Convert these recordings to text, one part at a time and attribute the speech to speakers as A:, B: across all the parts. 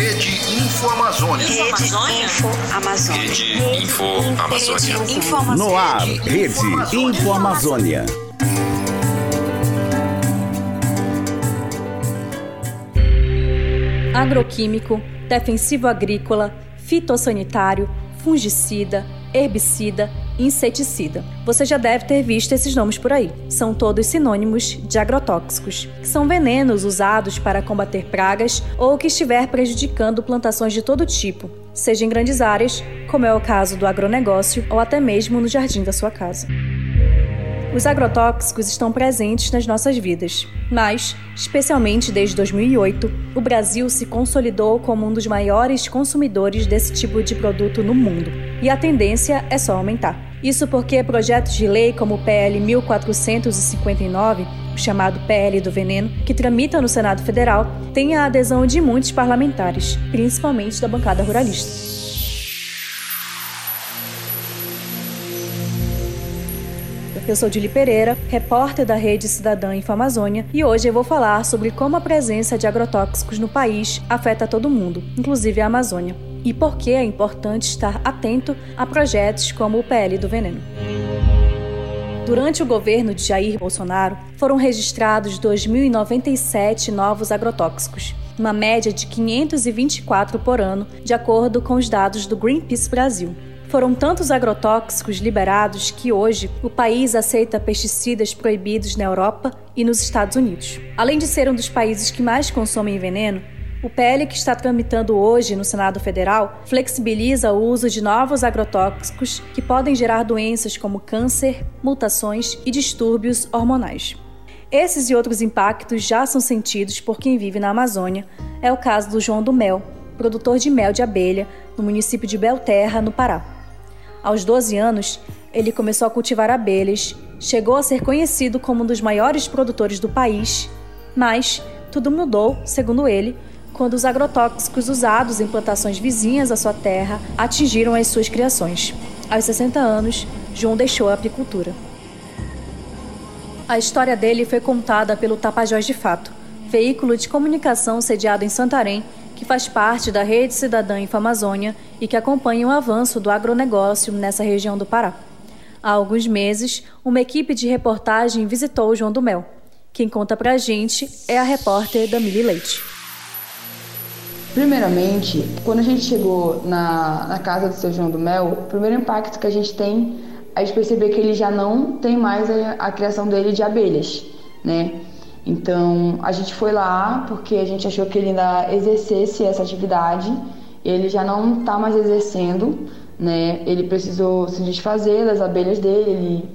A: Rede Info Amazônia.
B: Rede Info Amazônia.
A: Rede Info Amazônia.
B: Info Amazônia.
C: No ar, Rede Info Amazônia.
D: Agroquímico, defensivo agrícola, fitossanitário, fungicida, herbicida, inseticida. Você já deve ter visto esses nomes por aí. São todos sinônimos de agrotóxicos, que são venenos usados para combater pragas ou que estiver prejudicando plantações de todo tipo, seja em grandes áreas, como é o caso do agronegócio, ou até mesmo no jardim da sua casa. Os agrotóxicos estão presentes nas nossas vidas, mas, especialmente desde 2008, o Brasil se consolidou como um dos maiores consumidores desse tipo de produto no mundo, e a tendência é só aumentar. Isso porque projetos de lei como o PL 1459, chamado PL do Veneno, que tramita no Senado Federal, têm a adesão de muitos parlamentares, principalmente da bancada ruralista. Eu sou Dili Pereira, repórter da Rede Cidadã Infamazônia, e hoje eu vou falar sobre como a presença de agrotóxicos no país afeta todo mundo, inclusive a Amazônia, e por que é importante estar atento a projetos como o PL do Veneno. Durante o governo de Jair Bolsonaro, foram registrados 2.097 novos agrotóxicos, uma média de 524 por ano, de acordo com os dados do Greenpeace Brasil. Foram tantos agrotóxicos liberados que hoje o país aceita pesticidas proibidos na Europa e nos Estados Unidos. Além de ser um dos países que mais consomem veneno, o PL que está tramitando hoje no Senado Federal flexibiliza o uso de novos agrotóxicos que podem gerar doenças como câncer, mutações e distúrbios hormonais. Esses e outros impactos já são sentidos por quem vive na Amazônia. É o caso do João do Mel, produtor de mel de abelha no município de Belterra, no Pará. Aos 12 anos, ele começou a cultivar abelhas, chegou a ser conhecido como um dos maiores produtores do país, mas tudo mudou, segundo ele, quando os agrotóxicos usados em plantações vizinhas à sua terra atingiram as suas criações. Aos 60 anos, João deixou a apicultura. A história dele foi contada pelo Tapajós de Fato, veículo de comunicação sediado em Santarém que faz parte da Rede Cidadã Infamazônia e que acompanha o avanço do agronegócio nessa região do Pará. Há alguns meses, uma equipe de reportagem visitou João do Mel. Quem conta pra gente é a repórter Damile Leite.
E: Primeiramente, quando a gente chegou na, na casa do seu João do Mel, o primeiro impacto que a gente tem é de perceber que ele já não tem mais a, a criação dele de abelhas, né? Então a gente foi lá porque a gente achou que ele ainda exercesse essa atividade. Ele já não está mais exercendo, né? Ele precisou se desfazer das abelhas dele. Ele,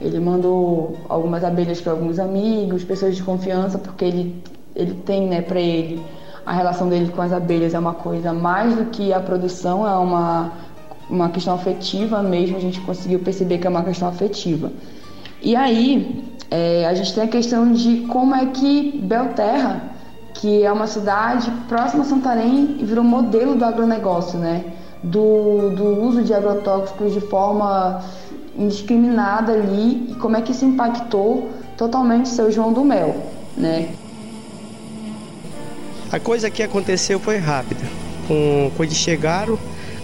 E: ele mandou algumas abelhas para alguns amigos, pessoas de confiança, porque ele, ele tem, né, para ele a relação dele com as abelhas é uma coisa mais do que a produção, é uma, uma questão afetiva mesmo. A gente conseguiu perceber que é uma questão afetiva. E aí, é, a gente tem a questão de como é que Belterra, que é uma cidade próxima a Santarém, virou modelo do agronegócio, né? Do, do uso de agrotóxicos de forma indiscriminada ali e como é que isso impactou totalmente seu João do Mel, né?
F: A coisa que aconteceu foi rápida. Com, quando chegaram,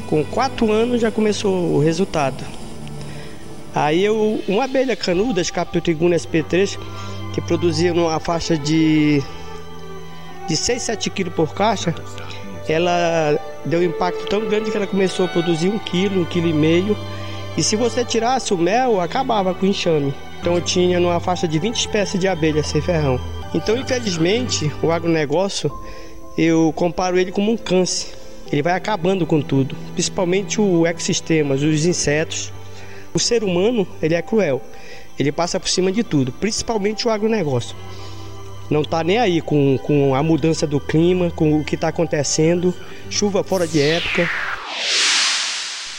F: com quatro anos já começou o resultado. Aí eu, uma abelha canuda, Scaptotriguna SP3, que produzia numa faixa de, de 6, 7 quilos por caixa, ela deu um impacto tão grande que ela começou a produzir um quilo, um quilo e meio. E se você tirasse o mel, acabava com o enxame. Então eu tinha numa faixa de 20 espécies de abelha sem ferrão. Então, infelizmente, o agronegócio, eu comparo ele como um câncer. Ele vai acabando com tudo, principalmente o ecossistema, os insetos. O ser humano, ele é cruel. Ele passa por cima de tudo, principalmente o agronegócio. Não está nem aí com, com a mudança do clima, com o que está acontecendo, chuva fora de época.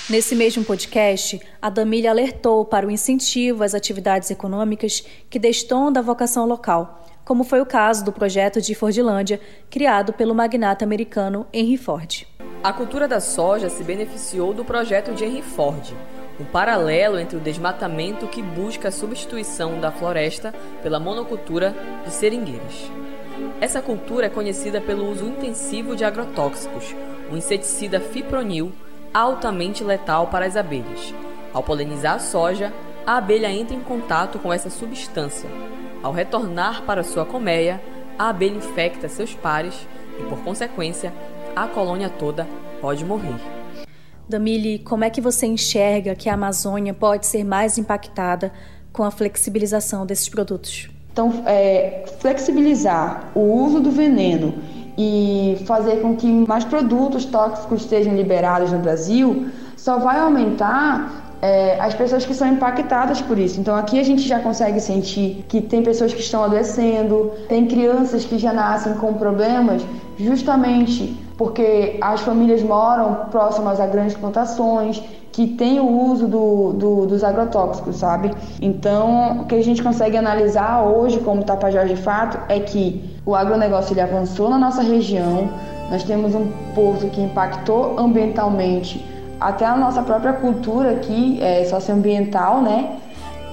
D: Nesse mesmo podcast, a Damília alertou para o incentivo às atividades econômicas que destom da vocação local, como foi o caso do projeto de Fordilândia, criado pelo magnata americano Henry Ford.
G: A cultura da soja se beneficiou do projeto de Henry Ford, um paralelo entre o desmatamento que busca a substituição da floresta pela monocultura de seringueiras. Essa cultura é conhecida pelo uso intensivo de agrotóxicos, o inseticida fipronil, altamente letal para as abelhas. Ao polinizar a soja, a abelha entra em contato com essa substância. Ao retornar para sua colmeia, a abelha infecta seus pares e, por consequência, a colônia toda pode morrer.
D: Damile, como é que você enxerga que a Amazônia pode ser mais impactada com a flexibilização desses produtos?
E: Então, é, flexibilizar o uso do veneno e fazer com que mais produtos tóxicos sejam liberados no Brasil só vai aumentar é, as pessoas que são impactadas por isso. Então aqui a gente já consegue sentir que tem pessoas que estão adoecendo, tem crianças que já nascem com problemas justamente porque as famílias moram próximas a grandes plantações, que tem o uso do, do, dos agrotóxicos, sabe? Então, o que a gente consegue analisar hoje como Tapajós de fato é que o agronegócio ele avançou na nossa região, nós temos um porto que impactou ambientalmente até a nossa própria cultura aqui é, socioambiental, né?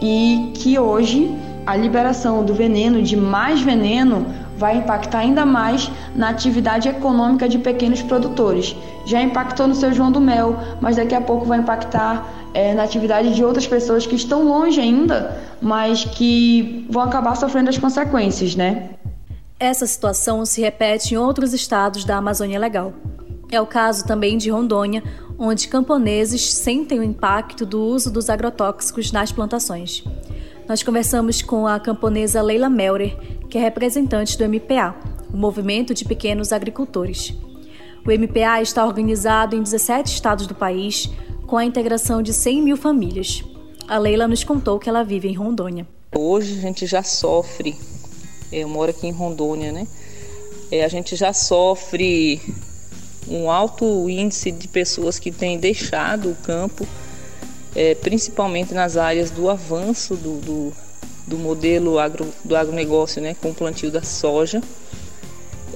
E: E que hoje a liberação do veneno, de mais veneno, vai impactar ainda mais na atividade econômica de pequenos produtores. Já impactou no seu João do Mel, mas daqui a pouco vai impactar é, na atividade de outras pessoas que estão longe ainda, mas que vão acabar sofrendo as consequências, né?
D: Essa situação se repete em outros estados da Amazônia Legal. É o caso também de Rondônia, onde camponeses sentem o impacto do uso dos agrotóxicos nas plantações. Nós conversamos com a camponesa Leila Melrer, que é representante do MPA, o Movimento de Pequenos Agricultores. O MPA está organizado em 17 estados do país, com a integração de 100 mil famílias. A Leila nos contou que ela vive em Rondônia.
H: Hoje a gente já sofre, eu moro aqui em Rondônia, né? É, a gente já sofre um alto índice de pessoas que têm deixado o campo, é, principalmente nas áreas do avanço do, do, do, modelo agro, do agronegócio, né, com o plantio da soja,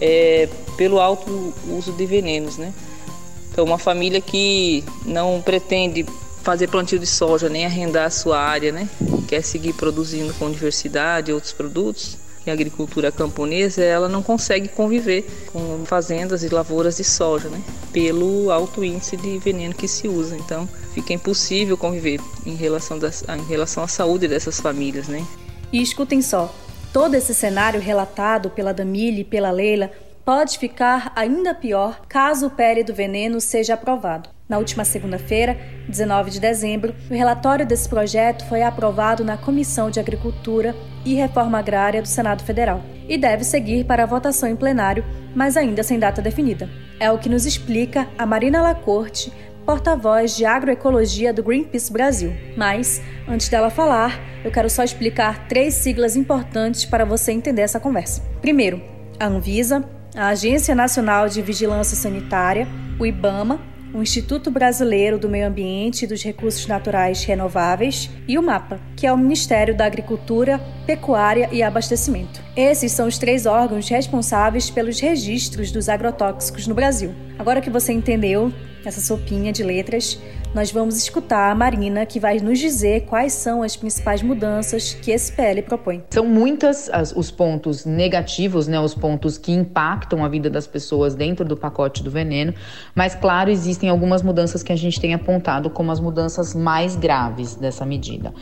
H: é, pelo alto uso de venenos. Né? Então, uma família que não pretende fazer plantio de soja nem arrendar a sua área, né, quer seguir produzindo com diversidade outros produtos, a agricultura camponesa ela não consegue conviver com fazendas e lavouras de soja, né? Pelo alto índice de veneno que se usa. Então, fica impossível conviver em relação, das, em relação à saúde dessas famílias, né?
D: E escutem só, todo esse cenário relatado pela Damile e pela Leila pode ficar ainda pior caso o PL do veneno seja aprovado. Na última segunda-feira, 19 de dezembro, o relatório desse projeto foi aprovado na Comissão de Agricultura e Reforma Agrária do Senado Federal e deve seguir para a votação em plenário, mas ainda sem data definida. É o que nos explica a Marina Lacorte, porta-voz de agroecologia do Greenpeace Brasil. Mas, antes dela falar, eu quero só explicar três siglas importantes para você entender essa conversa. Primeiro, a Anvisa, a Agência Nacional de Vigilância Sanitária, o IBAMA o Instituto Brasileiro do Meio Ambiente e dos Recursos Naturais Renováveis e o MAPA, que é o Ministério da Agricultura, Pecuária e Abastecimento. Esses são os três órgãos responsáveis pelos registros dos agrotóxicos no Brasil. Agora que você entendeu essa sopinha de letras, nós vamos escutar a Marina, que vai nos dizer quais são as principais mudanças que esse PL propõe.
I: São muitas as, os pontos negativos, né, os pontos que impactam a vida das pessoas dentro do pacote do veneno, mas claro, existem algumas mudanças que a gente tem apontado como as mudanças mais graves dessa medida.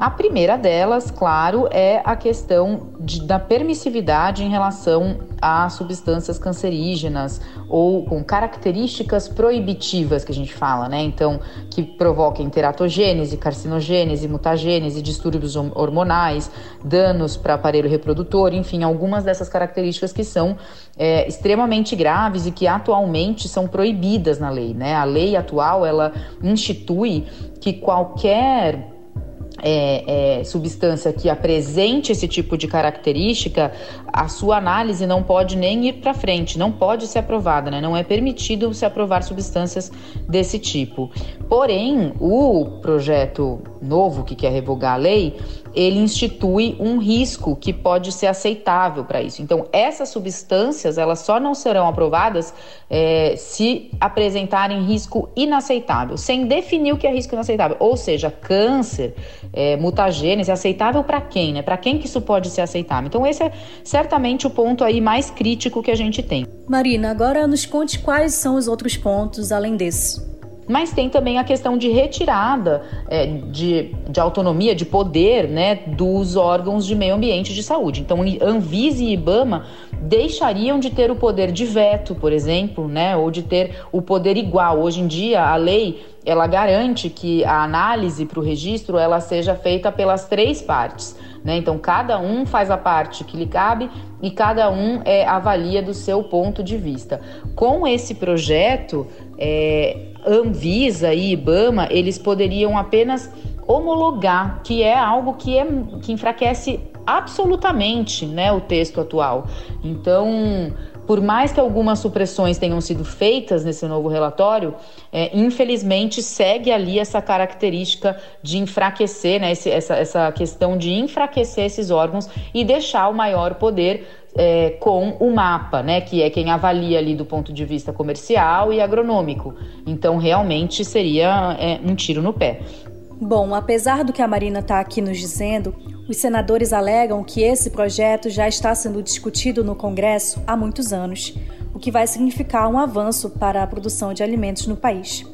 I: A primeira delas, claro, é a questão de, da permissividade em relação a substâncias cancerígenas ou com características proibitivas que a gente fala, né? Então, que provoquem teratogênese, carcinogênese, mutagênese, distúrbios hormonais, danos para aparelho reprodutor, enfim, algumas dessas características que são é, extremamente graves e que atualmente são proibidas na lei, né? A lei atual ela institui que qualquer é, é, substância que apresente esse tipo de característica, a sua análise não pode nem ir para frente, não pode ser aprovada, né? não é permitido se aprovar substâncias desse tipo. Porém, o projeto novo que quer revogar a lei, ele institui um risco que pode ser aceitável para isso. Então, essas substâncias elas só não serão aprovadas é, se apresentarem risco inaceitável, sem definir o que é risco inaceitável. Ou seja, câncer, é, mutagênese, aceitável para quem, né? Para quem que isso pode ser aceitável? Então esse é certamente o ponto aí mais crítico que a gente tem.
D: Marina, agora nos conte quais são os outros pontos além desse.
I: Mas tem também a questão de retirada é, de, de autonomia, de poder né, dos órgãos de meio ambiente de saúde. Então, Anvisa e IBAMA deixariam de ter o poder de veto, por exemplo, né, ou de ter o poder igual. Hoje em dia, a lei ela garante que a análise para o registro ela seja feita pelas três partes. Né? Então, cada um faz a parte que lhe cabe e cada um é, avalia do seu ponto de vista. Com esse projeto, é, Anvisa e IBAMA, eles poderiam apenas homologar, que é algo que, é, que enfraquece absolutamente né, o texto atual. Então, por mais que algumas supressões tenham sido feitas nesse novo relatório, é, infelizmente segue ali essa característica de enfraquecer, né, esse, essa, essa questão de enfraquecer esses órgãos e deixar o maior poder é, com o mapa, né, que é quem avalia ali do ponto de vista comercial e agronômico. Então, realmente seria é, um tiro no pé.
D: Bom, apesar do que a Marina está aqui nos dizendo, os senadores alegam que esse projeto já está sendo discutido no Congresso há muitos anos, o que vai significar um avanço para a produção de alimentos no país.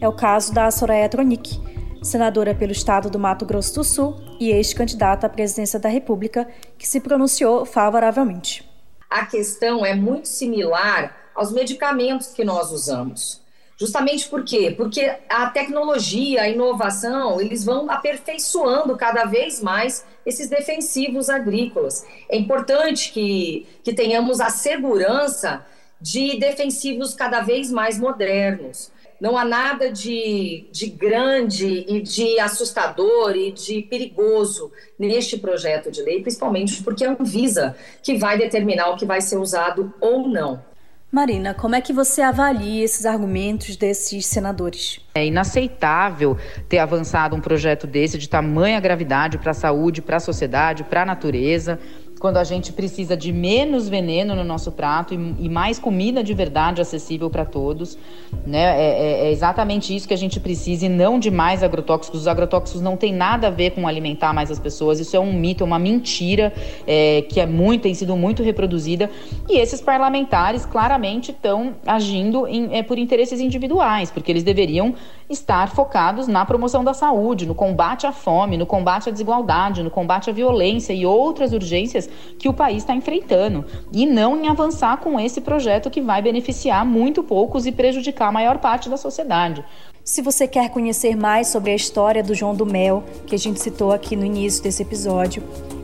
D: É o caso da Soraya Tronic, senadora pelo estado do Mato Grosso do Sul e ex-candidata à presidência da República, que se pronunciou favoravelmente.
J: A questão é muito similar aos medicamentos que nós usamos. Justamente por quê? Porque a tecnologia, a inovação, eles vão aperfeiçoando cada vez mais esses defensivos agrícolas. É importante que, que tenhamos a segurança de defensivos cada vez mais modernos. Não há nada de, de grande e de assustador e de perigoso neste projeto de lei, principalmente porque é a Anvisa que vai determinar o que vai ser usado ou não.
D: Marina, como é que você avalia esses argumentos desses senadores?
I: É inaceitável ter avançado um projeto desse de tamanha gravidade para a saúde, para a sociedade, para a natureza quando a gente precisa de menos veneno no nosso prato e, e mais comida de verdade acessível para todos. Né? É, é, é, exatamente isso que a gente precisa e não de mais agrotóxicos. Os agrotóxicos não têm nada a ver com alimentar mais as pessoas. Isso é um mito, é uma mentira é, que é muito, tem sido muito reproduzida. E esses parlamentares claramente estão agindo em, é, por interesses individuais, porque eles deveriam estar focados na promoção da saúde, no combate à fome, no combate à desigualdade, no combate à violência e outras urgências que o país está enfrentando e não em avançar com esse projeto que vai beneficiar muito poucos e prejudicar a maior parte da sociedade.
D: Se você quer conhecer mais sobre a história do João do Mel, que a gente citou aqui no início desse episódio,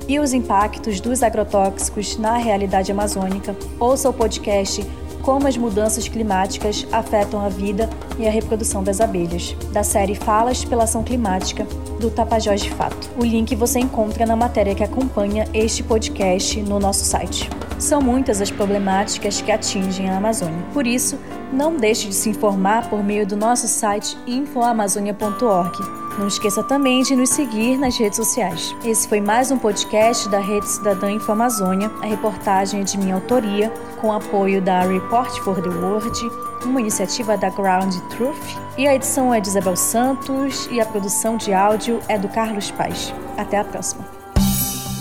D: e os impactos dos agrotóxicos na realidade amazônica, ouça o podcast como as mudanças climáticas afetam a vida e a reprodução das abelhas, da série Falas pela Ação Climática, do Tapajós de Fato. O link você encontra na matéria que acompanha este podcast no nosso site. São muitas as problemáticas que atingem a Amazônia. Por isso, não deixe de se informar por meio do nosso site infoamazonia.org não esqueça também de nos seguir nas redes sociais. Esse foi mais um podcast da Rede Cidadã Infamazônia. A reportagem é de minha autoria, com apoio da Report for the World, uma iniciativa da Ground Truth. E a edição é de Isabel Santos e a produção de áudio é do Carlos Paz. Até a próxima.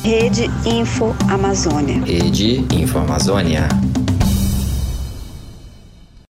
B: Rede Info Amazônia.
A: Rede Info Amazônia.